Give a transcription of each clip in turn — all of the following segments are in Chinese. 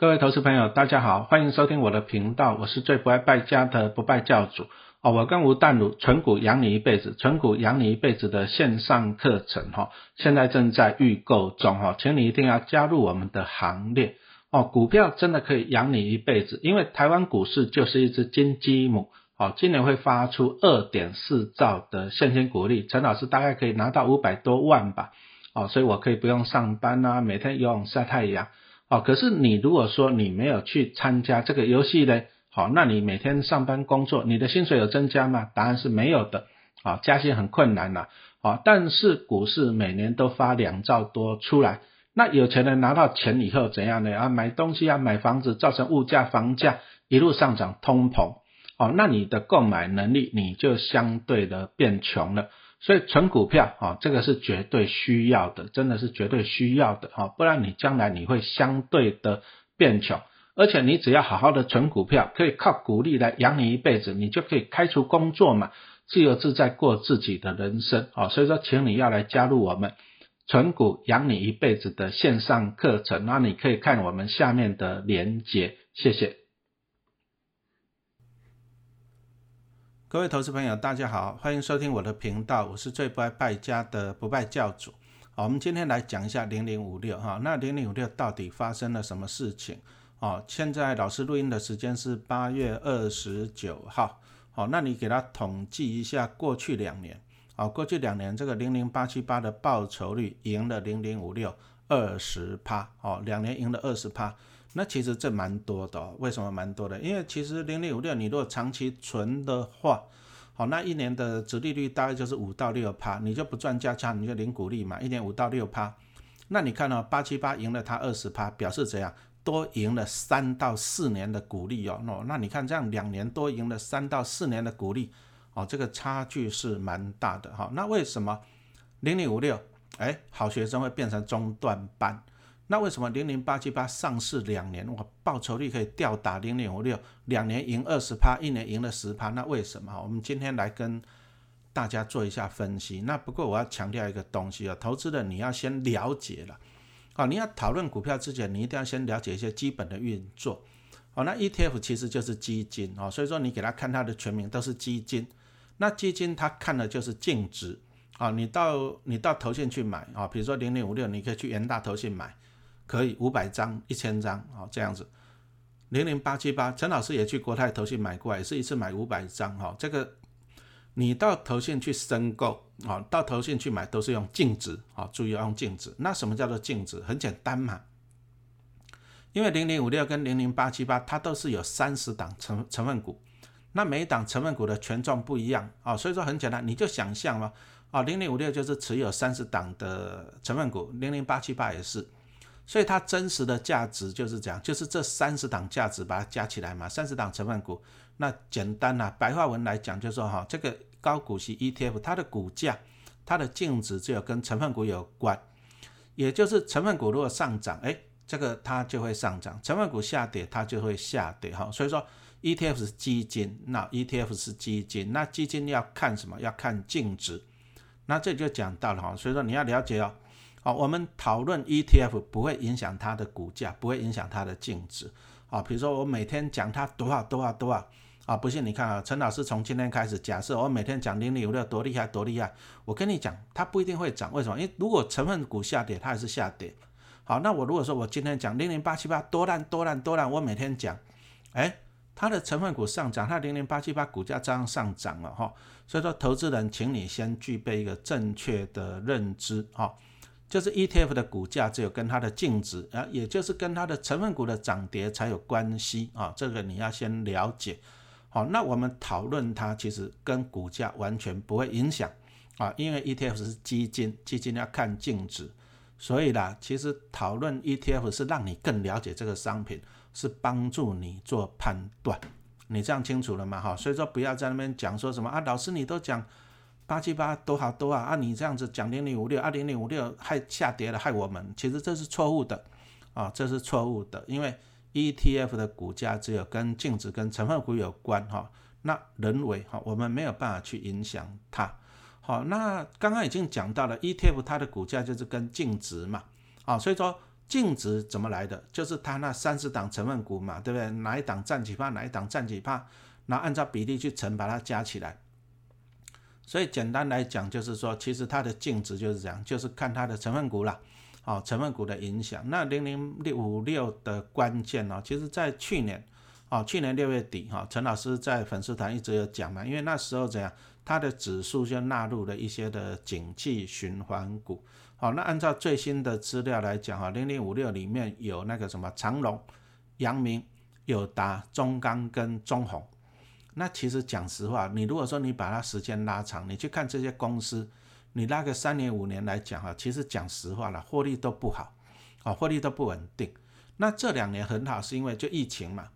各位投资朋友，大家好，欢迎收听我的频道，我是最不爱败家的不败教主哦。我跟吴淡如纯股养你一辈子，纯股养你一辈子的线上课程哈，现在正在预购中哈，请你一定要加入我们的行列哦。股票真的可以养你一辈子，因为台湾股市就是一只金鸡母哦，今年会发出二点四兆的现金股利，陈老师大概可以拿到五百多万吧哦，所以我可以不用上班啊，每天游泳晒太阳。哦，可是你如果说你没有去参加这个游戏呢，好，那你每天上班工作，你的薪水有增加吗？答案是没有的，啊，加薪很困难呐，啊，但是股市每年都发两兆多出来，那有钱人拿到钱以后怎样呢？啊，买东西啊，买房子，造成物价、房价一路上涨，通膨，哦，那你的购买能力你就相对的变穷了。所以存股票啊，这个是绝对需要的，真的是绝对需要的啊，不然你将来你会相对的变穷，而且你只要好好的存股票，可以靠股利来养你一辈子，你就可以开除工作嘛，自由自在过自己的人生啊。所以说，请你要来加入我们存股养你一辈子的线上课程，那你可以看我们下面的连结，谢谢。各位投资朋友，大家好，欢迎收听我的频道，我是最不爱败家的不败教主。好，我们今天来讲一下零零五六哈，那零零五六到底发生了什么事情？哦，现在老师录音的时间是八月二十九号。好，那你给他统计一下过去两年，好，过去两年这个零零八七八的报酬率赢了零零五六二十趴，哦，两年赢了二十趴。那其实这蛮多的，为什么蛮多的？因为其实零零五六你如果长期存的话，好，那一年的值利率大概就是五到六趴，你就不赚价差，你就领股利嘛，一年五到六趴。那你看到八七八赢了它二十趴，表示怎样？多赢了三到四年的股利哦。那那你看这样两年多赢了三到四年的股利，哦，这个差距是蛮大的哈。那为什么零零五六哎好学生会变成中段班？那为什么零零八七八上市两年，我，报酬率可以吊打零零五六，两年赢二十趴，一年赢了十趴？那为什么？我们今天来跟大家做一下分析。那不过我要强调一个东西啊，投资的你要先了解了，啊，你要讨论股票之前，你一定要先了解一些基本的运作。哦，那 ETF 其实就是基金哦，所以说你给他看它的全名都是基金。那基金它看的就是净值啊，你到你到投信去买啊，比如说零零五六，你可以去元大投信买。可以五百张、一千张啊，这样子。零零八七八，陈老师也去国泰投信买过，也是一次买五百张哈。这个你到投信去申购啊，到投信去买都是用净值啊，注意用净值。那什么叫做净值？很简单嘛，因为零零五六跟零零八七八它都是有三十档成成分股，那每一档成分股的权重不一样啊，所以说很简单，你就想象嘛啊，零零五六就是持有三十档的成分股，零零八七八也是。所以它真实的价值就是这样，就是这三十档价值把它加起来嘛，三十档成分股。那简单呐，白话文来讲就是说哈，这个高股息 ETF 它的股价、它的净值只有跟成分股有关，也就是成分股如果上涨，哎，这个它就会上涨；成分股下跌，它就会下跌哈。所以说 ETF 是基金，那 ETF 是基金，那基金要看什么？要看净值。那这就讲到了哈，所以说你要了解哦。我们讨论 ETF 不会影响它的股价，不会影响它的净值。啊，比如说我每天讲它多少多少多少，啊，不信你看啊，陈老师从今天开始，假设我每天讲零零五六多厉害多厉害，我跟你讲，它不一定会涨，为什么？因为如果成分股下跌，它还是下跌。好，那我如果说我今天讲零零八七八多烂多烂多烂，我每天讲，哎，它的成分股上涨，它零零八七八股价这样上涨了哈。所以说，投资人，请你先具备一个正确的认知，哈。就是 ETF 的股价只有跟它的净值啊，也就是跟它的成分股的涨跌才有关系啊，这个你要先了解。好，那我们讨论它其实跟股价完全不会影响啊，因为 ETF 是基金，基金要看净值，所以啦，其实讨论 ETF 是让你更了解这个商品，是帮助你做判断。你这样清楚了吗？哈，所以说不要在那边讲说什么啊，老师你都讲。八七八多好多啊！按你这样子讲零零五六，二零零五六害下跌了，害我们，其实这是错误的啊，这是错误的，因为 ETF 的股价只有跟净值跟成分股有关哈，那人为哈，我们没有办法去影响它。好，那刚刚已经讲到了 ETF 它的股价就是跟净值嘛，啊，所以说净值怎么来的？就是它那三十档成分股嘛，对不对？哪一档占几帕，哪一档占几帕，然后按照比例去乘，把它加起来。所以简单来讲，就是说，其实它的净值就是这样，就是看它的成分股啦，哦，成分股的影响。那零零六五六的关键哦，其实在去年，哦，去年六月底哈，陈老师在粉丝团一直有讲嘛，因为那时候怎样，它的指数就纳入了一些的景气循环股。好，那按照最新的资料来讲哈，零零五六里面有那个什么长隆、阳明、友达、中钢跟中红。那其实讲实话，你如果说你把它时间拉长，你去看这些公司，你拉个三年五年来讲哈，其实讲实话了，获利都不好，啊，获利都不稳定。那这两年很好，是因为就疫情嘛。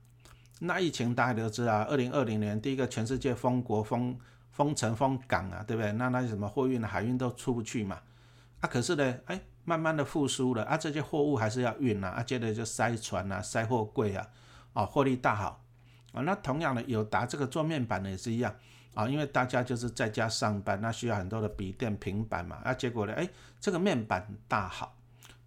那疫情大家都知道，二零二零年第一个全世界封国、封封城、封港啊，对不对？那那些什么货运、海运都出不去嘛。啊，可是呢，哎，慢慢的复苏了，啊，这些货物还是要运啊，啊，接着就塞船啊，塞货柜啊，哦，获利大好。啊，那同样的，友达这个做面板的也是一样啊，因为大家就是在家上班，那需要很多的笔电、平板嘛，啊，结果呢，哎，这个面板大好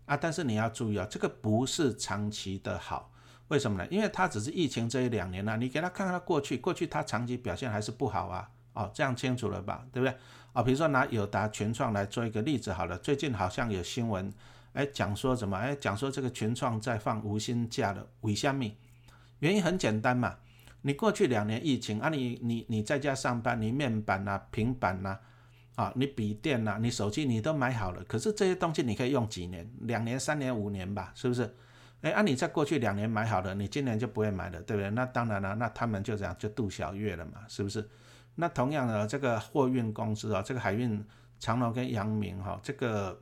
啊，但是你要注意啊，这个不是长期的好，为什么呢？因为它只是疫情这一两年呢，你给他看看它过去，过去它长期表现还是不好啊，哦，这样清楚了吧，对不对？啊，比如说拿友达群创来做一个例子好了，最近好像有新闻，哎，讲说什么？哎，讲说这个群创在放无薪假了，为虾米？原因很简单嘛。你过去两年疫情啊，你你你在家上班，你面板呐、平板呐，啊，你笔电呐、你手机你都买好了，可是这些东西你可以用几年？两年、三年、五年吧，是不是？哎，啊，你在过去两年买好了，你今年就不会买了，对不对？那当然了，那他们就这样就度小月了嘛，是不是？那同样的，这个货运公司啊，这个海运长龙跟阳明哈，这个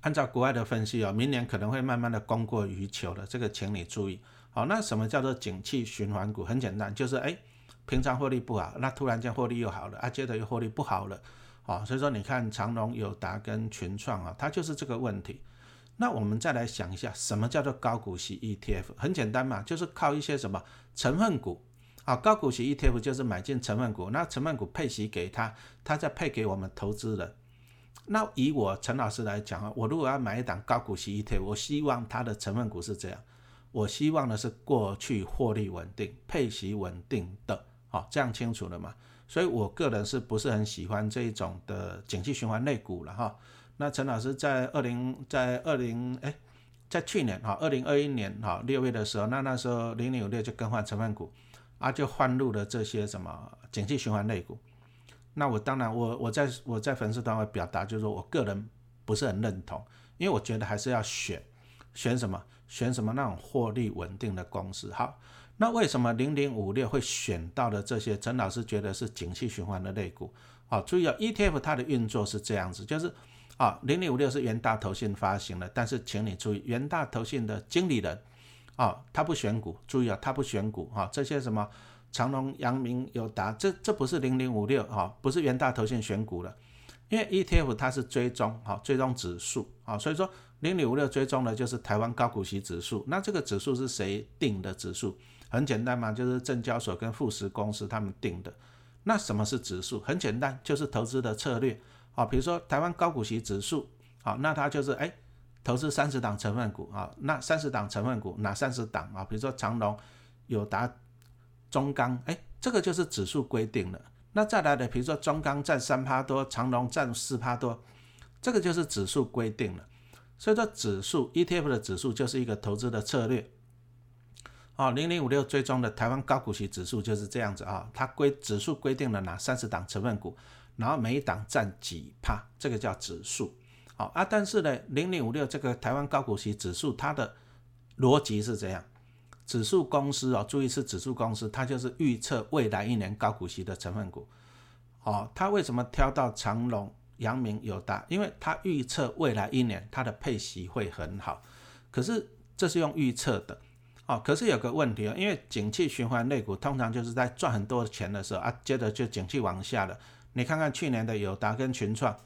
按照国外的分析啊，明年可能会慢慢的供过于求的，这个请你注意。好，那什么叫做景气循环股？很简单，就是哎，平常获利不好，那突然间获利又好了，啊，接着又获利不好了，好，所以说你看长隆、友达跟群创啊，它就是这个问题。那我们再来想一下，什么叫做高股息 ETF？很简单嘛，就是靠一些什么成分股，啊，高股息 ETF 就是买进成分股，那成分股配息给他，他再配给我们投资人。那以我陈老师来讲啊，我如果要买一档高股息 ETF，我希望它的成分股是这样。我希望的是过去获利稳定、配息稳定的，好，这样清楚了嘛？所以我个人是不是很喜欢这一种的景气循环类股了哈？那陈老师在二零在二零哎，在去年哈，二零二一年哈六月的时候，那那时候零零五六就更换成分股，啊，就换入了这些什么景气循环类股。那我当然我我在我在粉丝团会表达，就是说我个人不是很认同，因为我觉得还是要选选什么。选什么那种获利稳定的公司？好，那为什么零零五六会选到的这些？陈老师觉得是景气循环的类股。好，注意啊，ETF 它的运作是这样子，就是啊，零零五六是元大投信发行的，但是请你注意，元大投信的经理人啊，他不选股，注意啊，他不选股哈，这些什么长隆、阳明、友达，这这不是零零五六哈，不是元大投信选股的，因为 ETF 它是追踪哈，追踪指数啊，所以说。零零五六追踪的就是台湾高股息指数，那这个指数是谁定的指数？很简单嘛，就是证交所跟富时公司他们定的。那什么是指数？很简单，就是投资的策略。好，比如说台湾高股息指数，好，那它就是哎，投资三十档成分股啊，那三十档成分股哪三十档啊？比如说长隆、友达、中钢，哎，这个就是指数规定的。那再来的，比如说中钢占三趴多，长隆占四趴多，这个就是指数规定了。所以说，指数 ETF 的指数就是一个投资的策略。哦，零零五六追踪的台湾高股息指数就是这样子啊，它规指数规定了哪三十档成分股，然后每一档占几帕，这个叫指数。好啊，但是呢，零零五六这个台湾高股息指数，它的逻辑是这样，指数公司哦，注意是指数公司，它就是预测未来一年高股息的成分股。哦，它为什么挑到长隆？阳明有大，因为它预测未来一年它的配息会很好，可是这是用预测的，哦，可是有个问题啊，因为景气循环类股通常就是在赚很多钱的时候啊，接着就景气往下了。你看看去年的友达跟群创，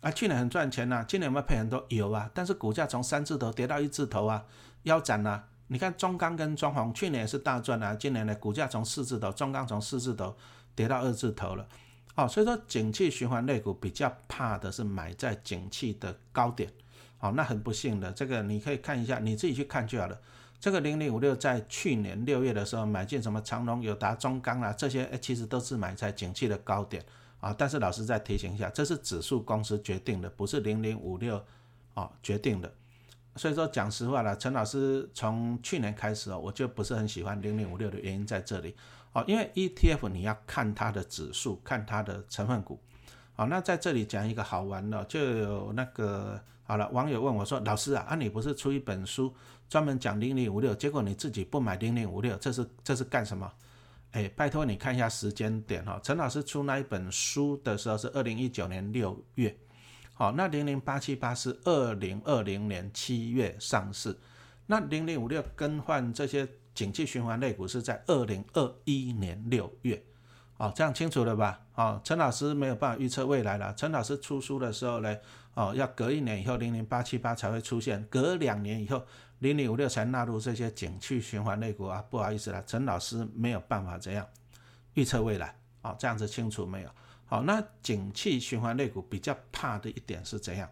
啊，去年很赚钱呐，今年有没有配很多？有啊，但是股价从三字头跌到一字头啊，腰斩了。你看中钢跟中红去年也是大赚啊，今年的股价从四字头，中钢从四字头跌到二字头了。哦，所以说景气循环类股比较怕的是买在景气的高点，好，那很不幸的，这个你可以看一下，你自己去看就好了。这个零零五六在去年六月的时候买进什么长隆、友达、中钢啊，这些诶其实都是买在景气的高点啊。但是老师再提醒一下，这是指数公司决定的，不是零零五六啊决定的。所以说讲实话了，陈老师从去年开始哦，我就不是很喜欢零零五六的原因在这里哦，因为 ETF 你要看它的指数，看它的成分股。好，那在这里讲一个好玩的，就有那个好了，网友问我说：“老师啊，啊你不是出一本书专门讲零零五六，结果你自己不买零零五六，这是这是干什么？”哎，拜托你看一下时间点哈，陈老师出那一本书的时候是二零一九年六月，好，那零零八七八是二零二零年七月上市，那零零五六更换这些景气循环类股是在二零二一年六月。哦，这样清楚了吧？哦，陈老师没有办法预测未来了。陈老师出书的时候呢，哦，要隔一年以后零零八七八才会出现，隔两年以后零零五六才纳入这些景气循环类股啊。不好意思了，陈老师没有办法这样预测未来。哦，这样子清楚没有？好，那景气循环类股比较怕的一点是怎样？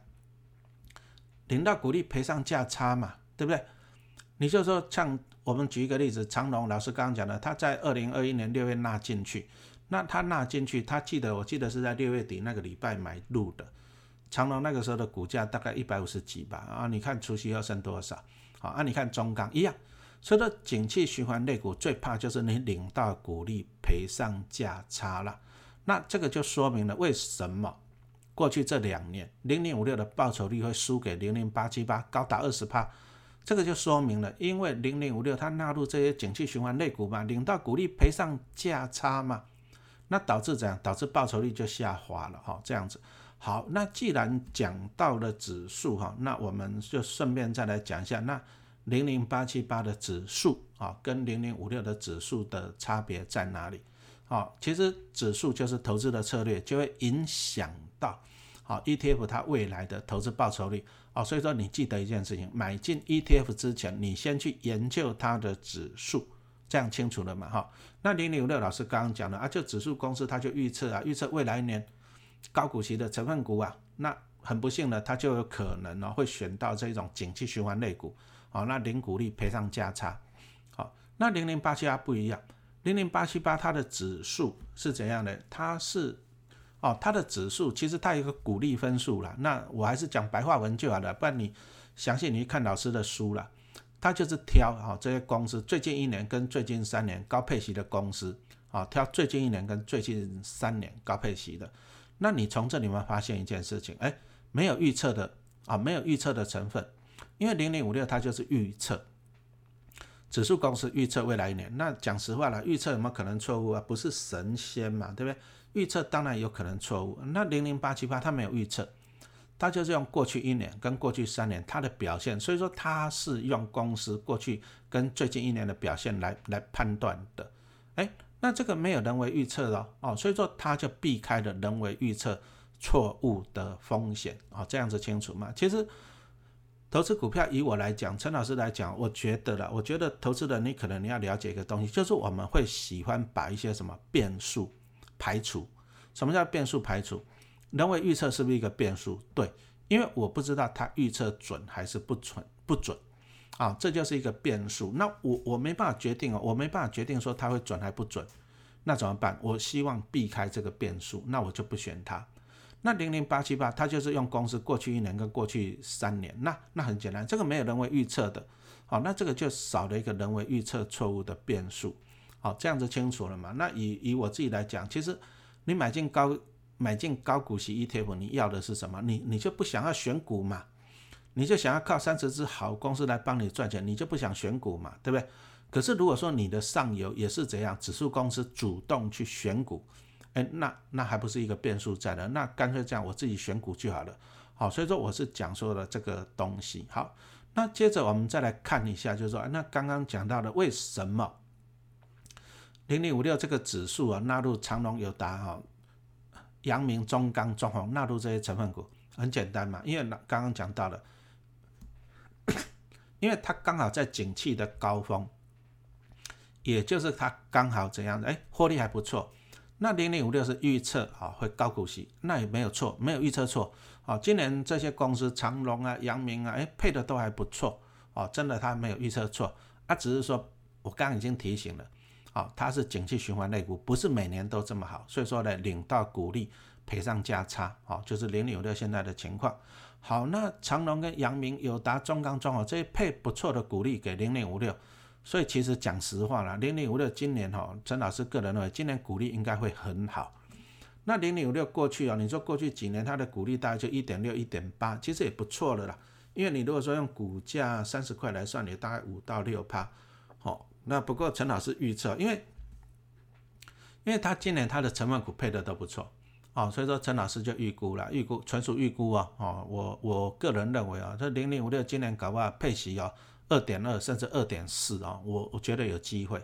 领到股利赔上价差嘛，对不对？你就说像我们举一个例子，长隆老师刚刚讲的，他在二零二一年六月纳进去。那他纳进去，他记得，我记得是在六月底那个礼拜买入的。长隆那个时候的股价大概一百五十几吧，啊，你看除夕要剩多少？好，啊，你看中钢一样。所以说，景气循环类股最怕就是你领到股利赔上价差了。那这个就说明了为什么过去这两年零零五六的报酬率会输给零零八七八，高达二十趴。这个就说明了，因为零零五六它纳入这些景气循环类股嘛，领到股利赔上价差嘛。那导致怎样？导致报酬率就下滑了哈，这样子。好，那既然讲到了指数哈，那我们就顺便再来讲一下，那零零八七八的指数啊，跟零零五六的指数的差别在哪里？好，其实指数就是投资的策略，就会影响到好 ETF 它未来的投资报酬率哦。所以说你记得一件事情，买进 ETF 之前，你先去研究它的指数。这样清楚了嘛？哈，那零零五六老师刚刚讲了啊，就指数公司它就预测啊，预测未来一年高股息的成分股啊，那很不幸呢，它就有可能呢会选到这种景气循环类股，好，那零股利赔上价差，好，那零零八七八不一样，零零八七八它的指数是怎样的？它是哦，它的指数其实它有一个鼓励分数啦，那我还是讲白话文就好了，不然你详细你去看老师的书了。他就是挑啊这些公司最近一年跟最近三年高配息的公司啊，挑最近一年跟最近三年高配息的。那你从这里面发现一件事情，哎，没有预测的啊，没有预测的成分，因为零零五六它就是预测，指数公司预测未来一年。那讲实话了，预测有没有可能错误啊？不是神仙嘛，对不对？预测当然有可能错误。那零零八七八它没有预测。它就是用过去一年跟过去三年它的表现，所以说它是用公司过去跟最近一年的表现来来判断的。哎，那这个没有人为预测的哦，所以说它就避开了人为预测错误的风险啊，这样子清楚吗？其实投资股票，以我来讲，陈老师来讲，我觉得了，我觉得投资人你可能你要了解一个东西，就是我们会喜欢把一些什么变数排除。什么叫变数排除？人为预测是不是一个变数？对，因为我不知道它预测准还是不准，不准啊，这就是一个变数。那我我没办法决定哦，我没办法决定说它会准还不准，那怎么办？我希望避开这个变数，那我就不选它。那零零八七八，它就是用公司过去一年跟过去三年，那那很简单，这个没有人为预测的，好，那这个就少了一个人为预测错误的变数，好，这样子清楚了嘛？那以以我自己来讲，其实你买进高。买进高股息 ETF，你要的是什么？你你就不想要选股嘛？你就想要靠三十只好公司来帮你赚钱，你就不想选股嘛？对不对？可是如果说你的上游也是怎样，指数公司主动去选股，哎，那那还不是一个变数在的？那干脆这样，我自己选股就好了。好，所以说我是讲说了这个东西。好，那接着我们再来看一下，就是说，那刚刚讲到的为什么零零五六这个指数啊纳入长隆、友达哈？阳明、中钢、中宏纳入这些成分股很简单嘛，因为刚刚讲到了，因为它刚好在景气的高峰，也就是它刚好怎样的，哎，获利还不错。那零零五六是预测啊会高股息，那也没有错，没有预测错哦，今年这些公司长隆啊、阳明啊，哎，配的都还不错哦，真的它没有预测错，啊，只是说我刚刚已经提醒了，哦，它是景气循环类股，不是每年都这么好，所以说呢，领到股利赔上价差，哦，就是零零五六现在的情况。好，那长隆跟阳明、友达、中钢、中哦，这些配不错的股利给零零五六，所以其实讲实话啦，零零五六今年哈，陈老师个人认为今年股利应该会很好。那零零五六过去啊，你说过去几年它的股利大概就一点六、一点八，其实也不错了啦。因为你如果说用股价三十块来算，你大概五到六趴。好，那不过陈老师预测，因为因为他今年他的成分股配的都不错，哦，所以说陈老师就预估了，预估纯属预估啊。哦，我我个人认为啊，这零零五六今年搞不好配息哦二点二甚至二点四啊，我我觉得有机会。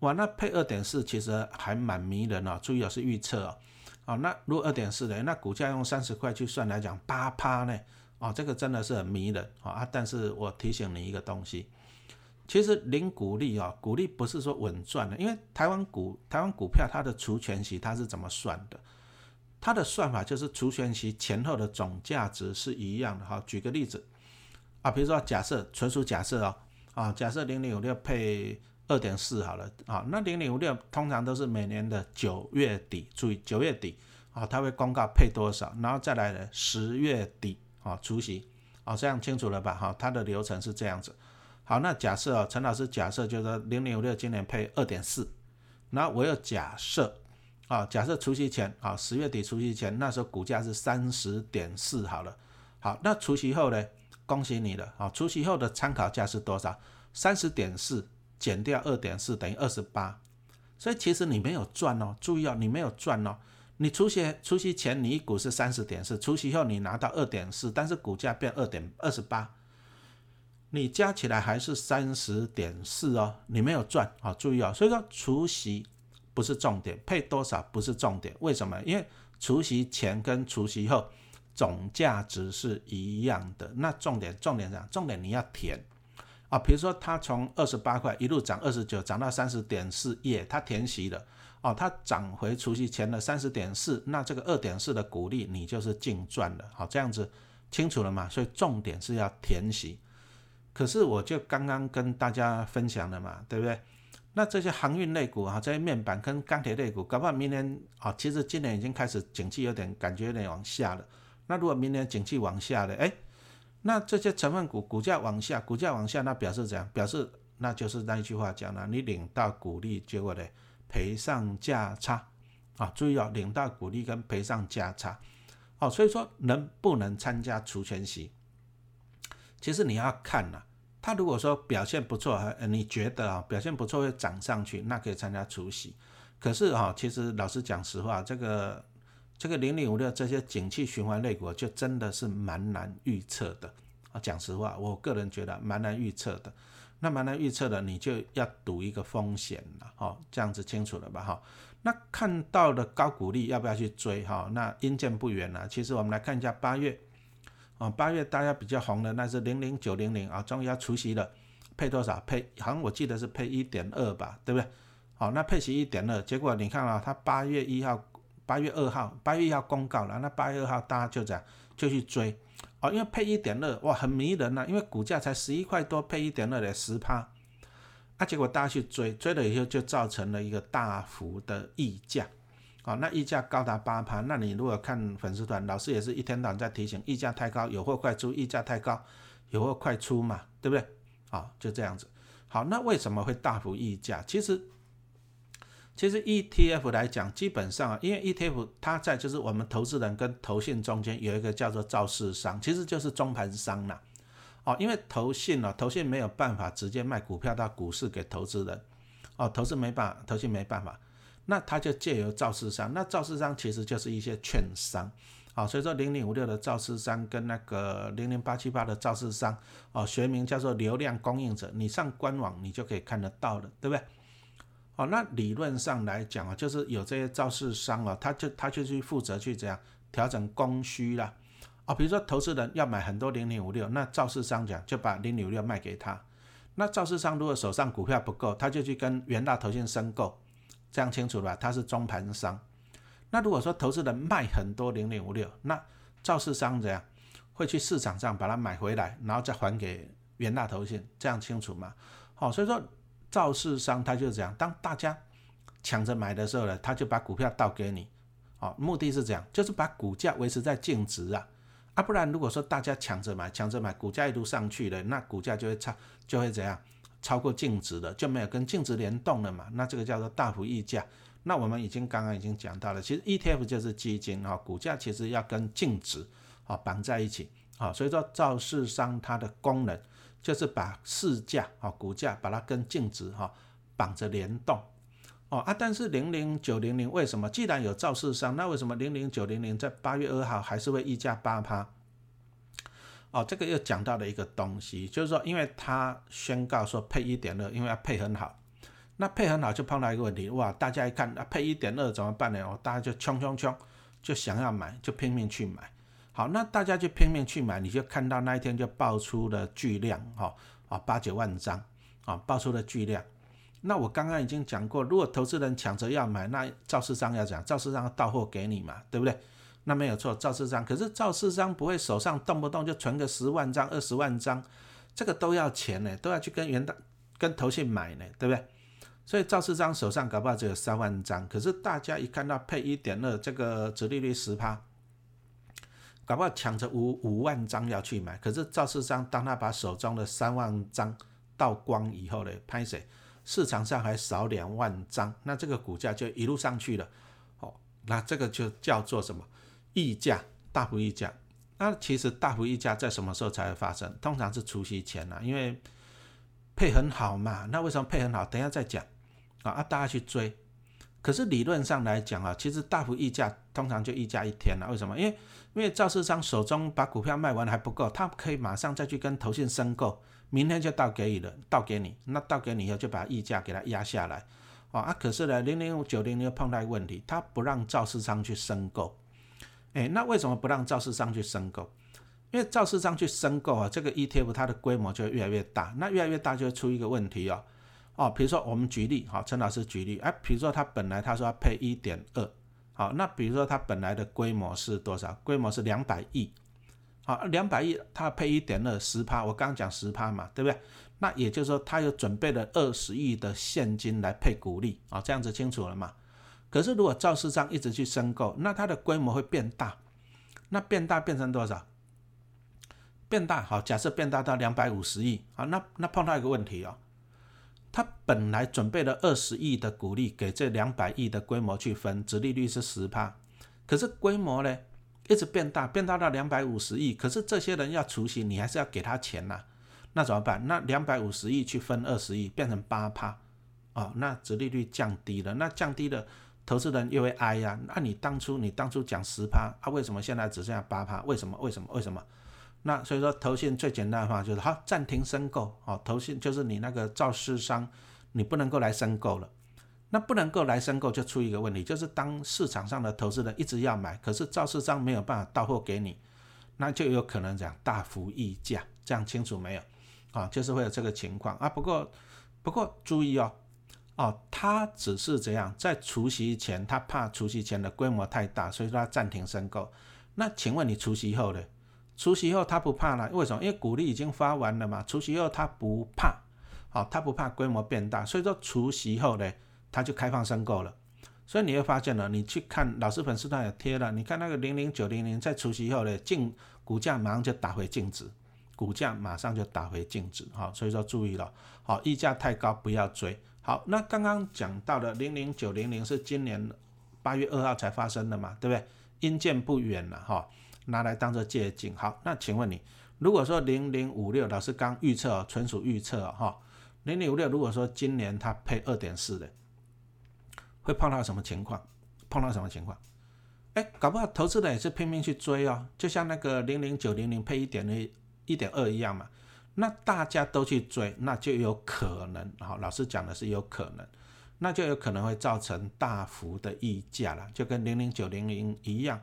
哇，那配二点四其实还蛮迷人哦，注意啊是预测哦。哦，那如果二点四呢？那股价用三十块去算来讲，八趴呢？哦，这个真的是很迷人啊！但是我提醒你一个东西，其实零股利啊，股利不是说稳赚的，因为台湾股台湾股票它的除权息它是怎么算的？它的算法就是除权息前后的总价值是一样的。哈，举个例子啊，比如说假设纯属假设哦，啊，假设零零五六配。二点四好了啊，那零零五六通常都是每年的九月底，注意九月底啊，它会公告配多少，然后再来呢十月底啊除息啊，这样清楚了吧？哈，它的流程是这样子。好，那假设啊，陈老师假设就是说零零五六今年配二点四，那我又假设啊，假设除夕前啊，十月底除夕前那时候股价是三十点四好了。好，那除夕后呢？恭喜你了啊，除夕后的参考价是多少？三十点四。减掉二点四等于二十八，所以其实你没有赚哦，注意哦，你没有赚哦。你除夕除夕前你一股是三十点四，除夕后你拿到二点四，但是股价变二点二十八，你加起来还是三十点四哦，你没有赚啊，注意哦。所以说除息不是重点，配多少不是重点，为什么？因为除夕前跟除夕后总价值是一样的，那重点重点上重点你要填。啊，比如说它从二十八块一路涨二十九，涨到三十点四，耶，它填息了，哦，它涨回除夕前的三十点四，那这个二点四的股利你就是净赚了，好，这样子清楚了吗？所以重点是要填息。可是我就刚刚跟大家分享了嘛，对不对？那这些航运类股啊，这些面板跟钢铁类股，搞不好明年啊，其实今年已经开始景气有点感觉有点往下了。那如果明年景气往下了，哎。那这些成分股股价往下，股价往下，那表示怎样？表示那就是那一句话讲了，你领到股利，结果呢赔上价差啊！注意哦，领到股利跟赔上价差哦，所以说能不能参加除权息？其实你要看呐，他如果说表现不错，你觉得啊表现不错会涨上去，那可以参加除夕。可是啊，其实老实讲实话，这个。这个零零五六这些景气循环类股就真的是蛮难预测的啊！讲实话，我个人觉得蛮难预测的。那蛮难预测的，你就要赌一个风险了，哦，这样子清楚了吧？哈，那看到的高股利要不要去追？哈，那阴见不远了。其实我们来看一下八月，啊，八月大家比较红的那是零零九零零啊，终于要除息了，配多少？配好像我记得是配一点二吧，对不对？好，那配息一点二，结果你看啊，它八月一号。八月二号，八月一号公告了，那八月二号大家就这样就去追哦，因为配一点二，哇，很迷人呐，因为股价才十一块多，配一点二的十趴，啊，结果大家去追，追了以后就造成了一个大幅的溢价，哦，那溢价高达八趴，那你如果看粉丝团，老师也是一天到晚在提醒，溢价太高，有货快出，溢价太高，有货快出嘛，对不对？好，就这样子，好，那为什么会大幅溢价？其实。其实 ETF 来讲，基本上啊，因为 ETF 它在就是我们投资人跟投信中间有一个叫做造市商，其实就是中盘商啦。哦，因为投信呢，投信没有办法直接卖股票到股市给投资人，哦，投资没办法，投信没办法，那他就借由造市商，那造市商其实就是一些券商，啊，所以说零零五六的造市商跟那个零零八七八的造市商，哦，学名叫做流量供应者，你上官网你就可以看得到了，对不对？哦，那理论上来讲啊，就是有这些造市商啊，他就他就去负责去怎样调整供需啦。啊，比如说投资人要买很多零零五六，那造市商讲就把零零五六卖给他。那造市商如果手上股票不够，他就去跟元大投信申购，这样清楚了吧？他是中盘商。那如果说投资人卖很多零零五六，那肇事商怎样会去市场上把它买回来，然后再还给元大投信，这样清楚吗？好，所以说肇事商他就是这样，当大家抢着买的时候呢，他就把股票倒给你，好，目的是这样，就是把股价维持在净值啊，啊，不然如果说大家抢着买，抢着买，股价一路上去了，那股价就会差，就会怎样，超过净值的，就没有跟净值联动了嘛，那这个叫做大幅溢价。那我们已经刚刚已经讲到了，其实 ETF 就是基金啊，股价其实要跟净值啊绑在一起啊，所以说造市商它的功能就是把市价啊股价把它跟净值哈绑着联动哦啊，但是零零九零零为什么既然有造市商，那为什么零零九零零在八月二号还是会溢价八趴？哦，这个又讲到了一个东西，就是说因为它宣告说配一点二，因为要配很好。那配很好就碰到一个问题，哇！大家一看啊配一点二怎么办呢？哦，大家就冲冲冲，就想要买，就拼命去买。好，那大家就拼命去买，你就看到那一天就爆出了巨量，哈啊八九万张啊爆出了巨量。那我刚刚已经讲过，如果投资人抢着要买，那肇事商要讲，肇事商要到货给你嘛，对不对？那没有错，肇事章。可是肇事章不会手上动不动就存个十万张、二十万张，这个都要钱呢，都要去跟元大、跟投信买呢，对不对？所以赵世章手上搞不好只有三万张，可是大家一看到配一点二，这个折利率十趴，搞不好抢着五五万张要去买。可是赵世章当他把手中的三万张倒光以后呢，拍谁？市场上还少两万张，那这个股价就一路上去了。哦，那这个就叫做什么？溢价，大幅溢价。那其实大幅溢价在什么时候才会发生？通常是除夕前啊，因为配很好嘛。那为什么配很好？等一下再讲。啊啊！大家去追，可是理论上来讲啊，其实大幅溢价通常就溢价一天了。为什么？因为因为肇事商手中把股票卖完还不够，他可以马上再去跟投信申购，明天就倒给你了，倒给你。那倒给你以后就把溢价给它压下来。啊啊！可是呢，零零五九零零碰到一个问题，他不让肇事商去申购。哎，那为什么不让赵世章去申购？因为赵世章去申购啊，这个 ETF 它的规模就越来越大，那越来越大就会出一个问题哦。哦，比如说我们举例，好，陈老师举例，哎，比如说他本来他说要配一点二，好，那比如说他本来的规模是多少？规模是两百亿，好，两百亿他配一点二，十趴，我刚刚讲十趴嘛，对不对？那也就是说他有准备了二十亿的现金来配股利，啊，这样子清楚了吗？可是如果赵市章一直去申购，那它的规模会变大，那变大变成多少？变大，好，假设变大到两百五十亿，好，那那碰到一个问题哦。他本来准备了二十亿的股利给这两百亿的规模去分，殖利率是十趴，可是规模呢一直变大，变大到两百五十亿，可是这些人要除息，你还是要给他钱呐，那怎么办？那两百五十亿去分二十亿，变成八趴，哦，那殖利率降低了，那降低了，投资人又会哀呀，那你当初你当初讲十趴，啊，为什么现在只剩下八趴？为什么？为什么？为什么？那所以说，投信最简单的方法就是好暂停申购，哦，投信就是你那个造市商，你不能够来申购了。那不能够来申购，就出一个问题，就是当市场上的投资人一直要买，可是造市商没有办法到货给你，那就有可能讲大幅溢价，这样清楚没有？啊，就是会有这个情况啊。不过不过注意哦，哦，他只是这样，在除夕前，他怕除夕前的规模太大，所以说他暂停申购。那请问你除夕后呢？除夕后他不怕了，为什么？因为股利已经发完了嘛。除夕后他不怕，好，他不怕规模变大，所以说除夕后呢，他就开放申购了。所以你会发现呢，你去看老师粉丝团也贴了，你看那个零零九零零在除夕后呢，净股价马上就打回净值，股价马上就打回净值，好，所以说注意了，好，溢价太高不要追。好，那刚刚讲到的零零九零零是今年八月二号才发生的嘛，对不对？阴见不远了，哈。拿来当做借景。好，那请问你，如果说零零五六，老师刚预测哦，纯属预测哈。零零五六，如果说今年它配二点四的，会碰到什么情况？碰到什么情况？哎，搞不好投资人也是拼命去追哦，就像那个零零九零零配一点的一点二一样嘛。那大家都去追，那就有可能，好，老师讲的是有可能，那就有可能会造成大幅的溢价了，就跟零零九零零一样。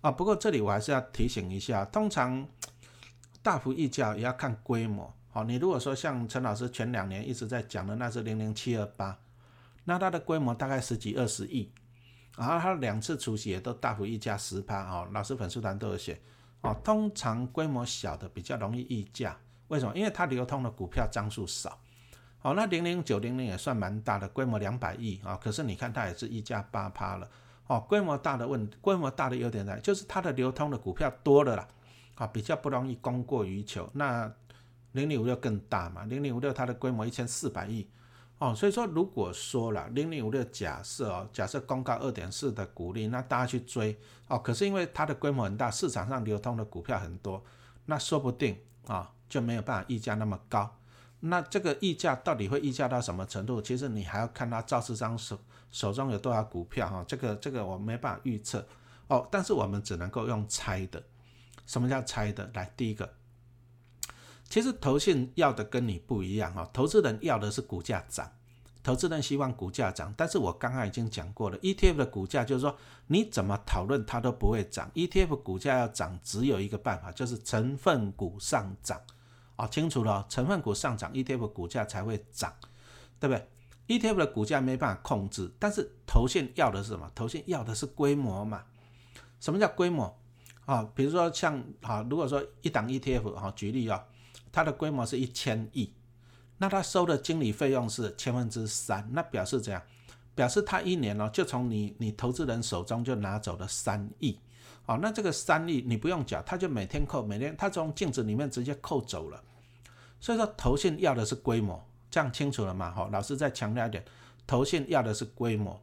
啊，不过这里我还是要提醒一下，通常大幅溢价也要看规模。好，你如果说像陈老师前两年一直在讲的，那是零零七二八，那它的规模大概十几二十亿，然后它两次出席也都大幅溢价十趴。哦，老师粉丝团都有写，哦，通常规模小的比较容易溢价，为什么？因为它流通的股票张数少。哦，那零零九零零也算蛮大的，规模两百亿啊，可是你看它也是溢价八趴了。哦，规模大的问，规模大的优点在就是它的流通的股票多了啦，啊，比较不容易供过于求。那零零五六更大嘛，零零五六它的规模一千四百亿。哦，所以说如果说了零零五六假设哦，假设公告二点四的股利，那大家去追哦，可是因为它的规模很大，市场上流通的股票很多，那说不定啊就没有办法溢价那么高。那这个溢价到底会溢价到什么程度？其实你还要看他赵世章手手中有多少股票哈，这个这个我没办法预测哦。但是我们只能够用猜的。什么叫猜的？来，第一个，其实投信要的跟你不一样哈，投资人要的是股价涨，投资人希望股价涨。但是我刚刚已经讲过了，ETF 的股价就是说你怎么讨论它都不会涨，ETF 股价要涨只有一个办法，就是成分股上涨。哦，清楚了，成分股上涨，ETF 股价才会涨，对不对？ETF 的股价没办法控制，但是投信要的是什么？投信要的是规模嘛？什么叫规模？啊，比如说像啊，如果说一档 ETF 哈，举例啊，它的规模是一千亿，那他收的经理费用是千分之三，那表示怎样？表示他一年哦，就从你你投资人手中就拿走了三亿。哦，那这个三亿你不用缴，他就每天扣，每天他从镜子里面直接扣走了。所以说，投信要的是规模，这样清楚了吗？好，老师再强调一点，投信要的是规模，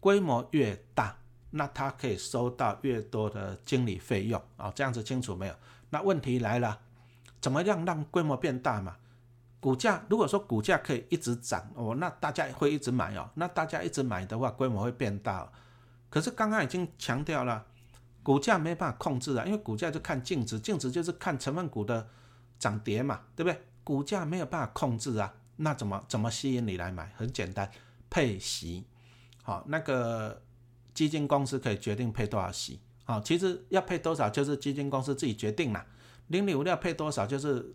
规模越大，那他可以收到越多的经理费用。啊，这样子清楚没有？那问题来了，怎么样让规模变大嘛？股价如果说股价可以一直涨，哦，那大家会一直买哦，那大家一直买的话，规模会变大。可是刚刚已经强调了。股价没办法控制啊，因为股价就看净值，净值就是看成分股的涨跌嘛，对不对？股价没有办法控制啊，那怎么怎么吸引你来买？很简单，配息。好，那个基金公司可以决定配多少息。好，其实要配多少就是基金公司自己决定了。零零五六配多少就是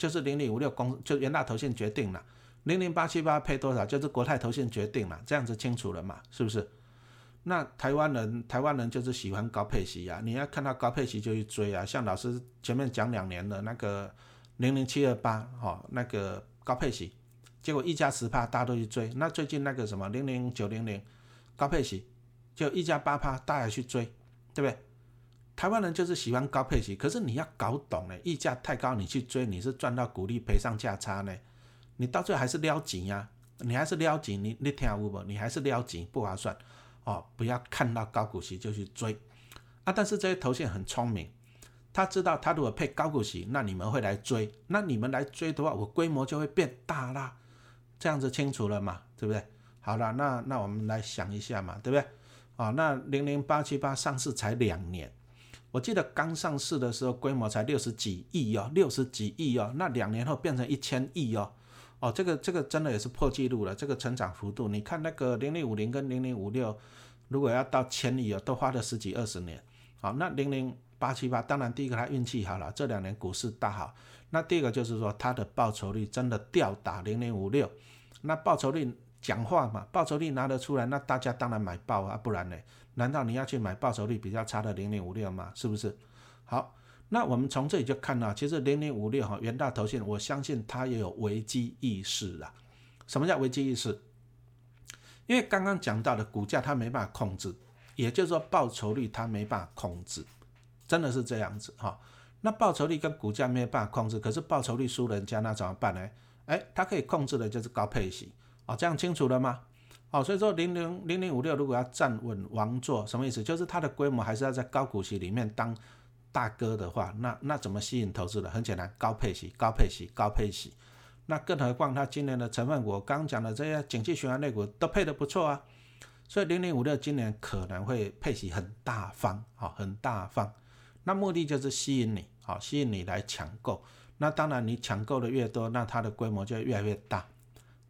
就是零零五六公就元大投信决定了。零零八七八配多少就是国泰投信决定了。这样子清楚了嘛？是不是？那台湾人，台湾人就是喜欢高配息呀，你要看到高配息就去追啊。像老师前面讲两年的那个零零七二八，哈，那个高配息，结果一加十趴，大家都去追。那最近那个什么零零九零零高配息，就一加八趴，大家去追，对不对？台湾人就是喜欢高配息，可是你要搞懂呢，溢价太高，你去追，你是赚到股利赔上价差呢，你到最后还是撩紧呀，你还是撩紧，你你听我不？你还是撩紧，不划算。哦，不要看到高股息就去追啊！但是这些头线很聪明，他知道他如果配高股息，那你们会来追，那你们来追的话，我规模就会变大啦。这样子清楚了嘛？对不对？好了，那那我们来想一下嘛，对不对？啊，那零零八七八上市才两年，我记得刚上市的时候规模才六十几亿哦，六十几亿哦，那两年后变成一千亿哦。哦，这个这个真的也是破纪录了，这个成长幅度，你看那个零零五零跟零零五六，如果要到千亿哦，都花了十几二十年。好，那零零八七八，当然第一个它运气好了，这两年股市大好。那第二个就是说它的报酬率真的吊打零零五六，那报酬率讲话嘛，报酬率拿得出来，那大家当然买爆啊，不然呢？难道你要去买报酬率比较差的零零五六吗？是不是？好。那我们从这里就看到，其实零零五六哈元大投信，我相信它也有危机意识啊。什么叫危机意识？因为刚刚讲到的股价它没办法控制，也就是说报酬率它没办法控制，真的是这样子哈。那报酬率跟股价没有办法控制，可是报酬率输人家那怎么办呢？哎，它可以控制的就是高配息哦，这样清楚了吗？哦，所以说零零零零五六如果要站稳王座，什么意思？就是它的规模还是要在高股息里面当。大哥的话，那那怎么吸引投资的？很简单，高配息、高配息、高配息。那更何况他今年的成分股，刚讲的这些景气循环类股都配得不错啊。所以零零五六今年可能会配息很大方，好，很大方。那目的就是吸引你，好，吸引你来抢购。那当然，你抢购的越多，那它的规模就越来越大。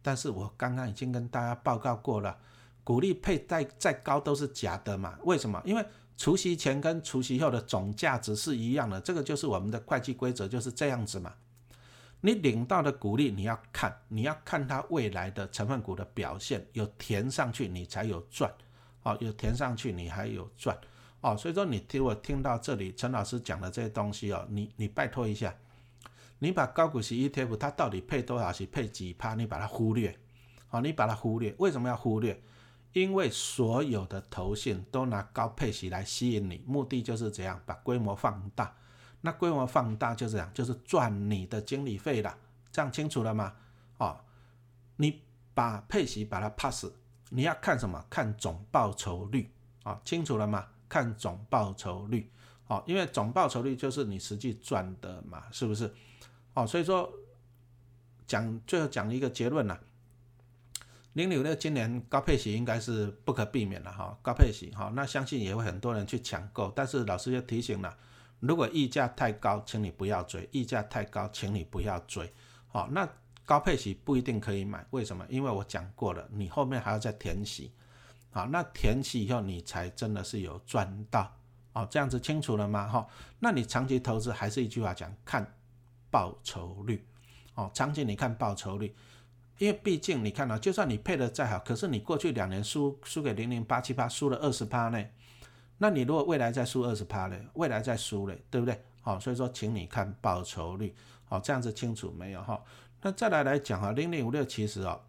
但是我刚刚已经跟大家报告过了，股利配再再高都是假的嘛？为什么？因为除息前跟除息后的总价值是一样的，这个就是我们的会计规则，就是这样子嘛。你领到的股利你要看，你要看它未来的成分股的表现，有填上去你才有赚，哦，有填上去你还有赚，哦，所以说你听我听到这里，陈老师讲的这些东西哦，你你拜托一下，你把高股息 ETF 它到底配多少息，配几趴，你把它忽略，好，你把它忽略，为什么要忽略？因为所有的投信都拿高配息来吸引你，目的就是这样，把规模放大。那规模放大就这样，就是赚你的经理费了，这样清楚了吗？哦，你把配息把它 pass，你要看什么？看总报酬率啊，清楚了吗？看总报酬率，哦，因为总报酬率就是你实际赚的嘛，是不是？哦，所以说讲最后讲一个结论了，零六六今年高配息应该是不可避免了哈，高配息哈，那相信也会很多人去抢购，但是老师又提醒了，如果溢价太高，请你不要追，溢价太高，请你不要追，好，那高配息不一定可以买，为什么？因为我讲过了，你后面还要再填息。好，那填息以后你才真的是有赚到哦，这样子清楚了吗？哈，那你长期投资还是一句话讲，看报酬率哦，长期你看报酬率，因为毕竟你看到，就算你配的再好，可是你过去两年输输给零零八七八，输了二十趴呢，那你如果未来再输二十趴呢，未来再输嘞，对不对？好，所以说请你看报酬率，好，这样子清楚没有？哈，那再来来讲啊，零零五六其实哦。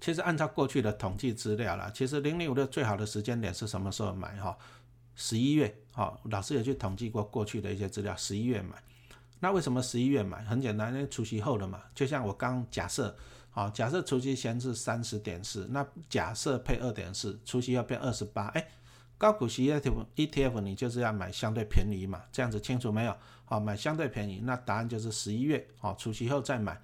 其实按照过去的统计资料啦，其实零零五六最好的时间点是什么时候买哈？十一月，哈，老师也去统计过过去的一些资料，十一月买。那为什么十一月买？很简单，因为除夕后了嘛。就像我刚假设，好，假设除夕前是三十点四，那假设配二点四，除夕要变二十八，哎，高股息 ETF ETF 你就是要买相对便宜嘛，这样子清楚没有？好，买相对便宜，那答案就是十一月，好，除夕后再买。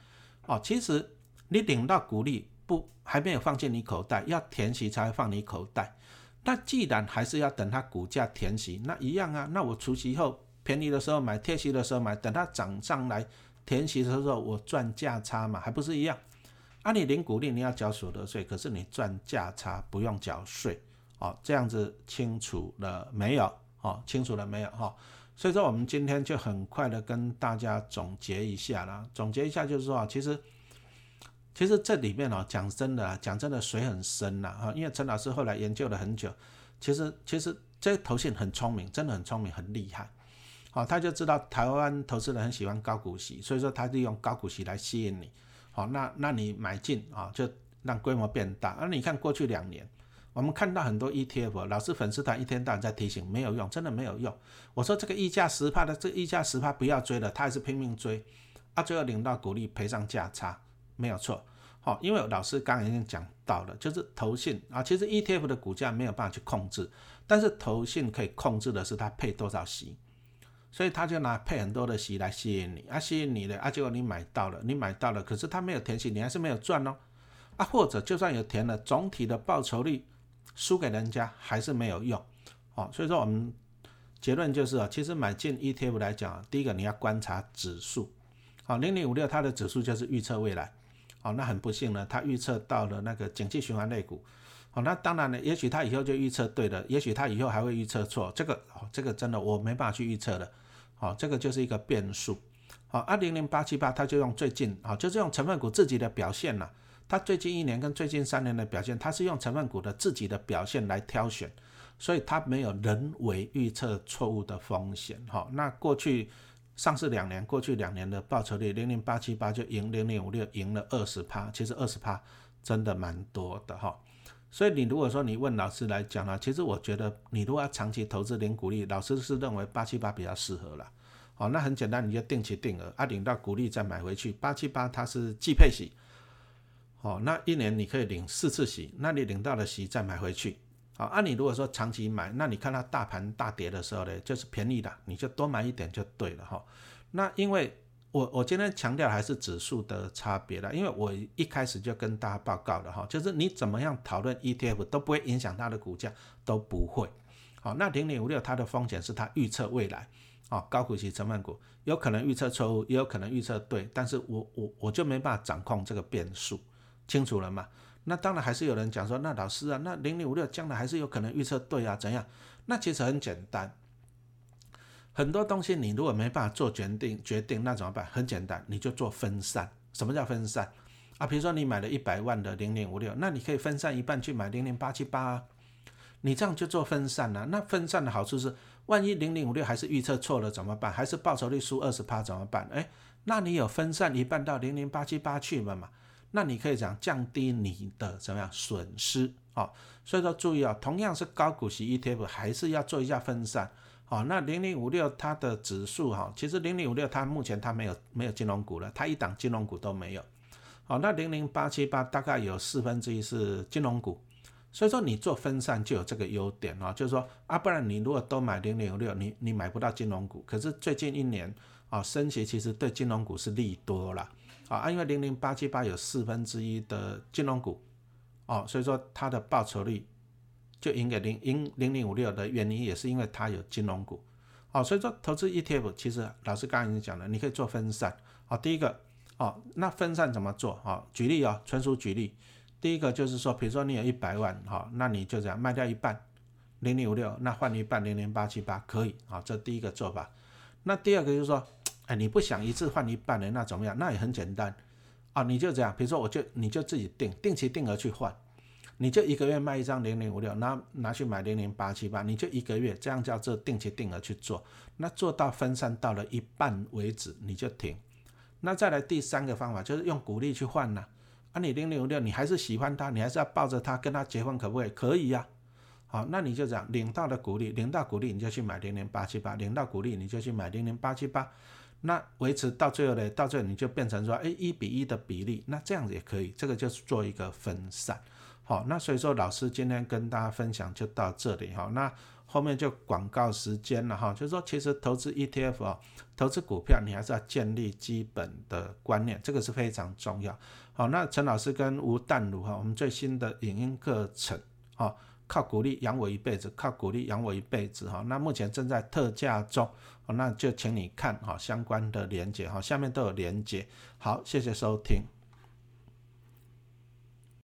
哦，其实你领到股利。不，还没有放进你口袋，要填息才会放你口袋。那既然还是要等它股价填息，那一样啊。那我除夕后便宜的时候买，贴息的时候买，等它涨上来填息的时候，我赚价差嘛，还不是一样？啊，你领股利你要缴所得税，可是你赚价差不用缴税，哦，这样子清楚了没有？哦，清楚了没有？哈，所以说我们今天就很快的跟大家总结一下啦。总结一下就是说，其实。其实这里面哦，讲真的，讲真的，水很深呐哈。因为陈老师后来研究了很久，其实其实这投信很聪明，真的很聪明，很厉害。好，他就知道台湾投资人很喜欢高股息，所以说他利用高股息来吸引你。好，那那你买进啊，就让规模变大。而你看过去两年，我们看到很多 ETF，老师粉丝团一天到晚在提醒，没有用，真的没有用。我说这个溢价十帕的，这溢价十帕不要追了，他还是拼命追，啊，最后领到股利赔上价差。没有错，好，因为老师刚刚已经讲到了，就是投信啊，其实 ETF 的股价没有办法去控制，但是投信可以控制的是它配多少息，所以他就拿配很多的息来吸引你，啊，吸引你的，啊，结果你买到了，你买到了，可是他没有填息，你还是没有赚哦，啊，或者就算有填了，总体的报酬率输给人家还是没有用，哦，所以说我们结论就是啊，其实买进 ETF 来讲，第一个你要观察指数，好，零零五六它的指数就是预测未来。哦，那很不幸呢，它预测到了那个景气循环类股。哦，那当然了，也许他以后就预测对了，也许他以后还会预测错。这个哦，这个真的我没办法去预测的。好，这个就是一个变数。好，二零零八七八，他就用最近，好，就是用成分股自己的表现了。他最近一年跟最近三年的表现，他是用成分股的自己的表现来挑选，所以他没有人为预测错误的风险。好，那过去。上市两年，过去两年的报酬率零零八七八就赢零零五六，赢了二十趴，其实二十趴真的蛮多的哈。所以你如果说你问老师来讲呢，其实我觉得你如果要长期投资零股利，老师是认为八七八比较适合了。好，那很简单，你就定期定额，啊领到股利再买回去。八七八它是季配息，好，那一年你可以领四次息，那你领到了息再买回去。好，按你如果说长期买，那你看它大盘大跌的时候呢，就是便宜的，你就多买一点就对了哈。那因为我我今天强调还是指数的差别了，因为我一开始就跟大家报告了哈，就是你怎么样讨论 ETF 都不会影响它的股价，都不会。好，那零零五六它的风险是它预测未来，啊，高股息成分股有可能预测错误，也有可能预测对，但是我我我就没办法掌控这个变数，清楚了吗？那当然还是有人讲说，那老师啊，那零零五六将来还是有可能预测对啊？怎样？那其实很简单，很多东西你如果没办法做决定，决定那怎么办？很简单，你就做分散。什么叫分散啊？比如说你买了一百万的零零五六，那你可以分散一半去买零零八七八啊。你这样就做分散了。那分散的好处是，万一零零五六还是预测错了怎么办？还是报酬率输二十趴怎么办？哎，那你有分散一半到零零八七八去了嘛？那你可以讲降低你的怎么样损失啊？所以说注意啊，同样是高股息 ETF，还是要做一下分散。好，那零零五六它的指数哈，其实零零五六它目前它没有没有金融股了，它一档金融股都没有。好，那零零八七八大概有四分之一是金融股，所以说你做分散就有这个优点哦，就是说啊，不然你如果都买零零五六，你你买不到金融股。可是最近一年啊，升息其实对金融股是利多了啊，因为零零八七八有四分之一的金融股哦，所以说它的报酬率。就赢给零赢零零五六的原因也是因为它有金融股，哦，所以说投资 ETF 其实老师刚刚已经讲了，你可以做分散，哦，第一个，哦，那分散怎么做？哦，举例哦，纯属举例，第一个就是说，比如说你有一百万，哈，那你就这样卖掉一半，零零五六，那换一半零零八七八可以，啊，这第一个做法。那第二个就是说，哎，你不想一次换一半的，那怎么样？那也很简单，啊，你就这样，比如说我就你就自己定定期定额去换。你就一个月卖一张零零五六，拿拿去买零零八七八，你就一个月这样叫做定期定额去做，那做到分散到了一半为止，你就停。那再来第三个方法就是用股利去换呢，啊，你零零五六你还是喜欢它，你还是要抱着它跟它结婚，可不可以？可以呀。好，那你就这样领到的股利，领到股利你就去买零零八七八，领到股利你就去买零零八七八，那维持到最后呢，到最后你就变成说，哎，一比一的比例，那这样子也可以，这个就是做一个分散。好，那所以说老师今天跟大家分享就到这里哈，那后面就广告时间了哈，就是说其实投资 ETF 啊，投资股票你还是要建立基本的观念，这个是非常重要。好，那陈老师跟吴淡如哈，我们最新的影音课程，哈，靠鼓励养我一辈子，靠鼓励养我一辈子哈，那目前正在特价中，那就请你看哈相关的连接哈，下面都有连接。好，谢谢收听。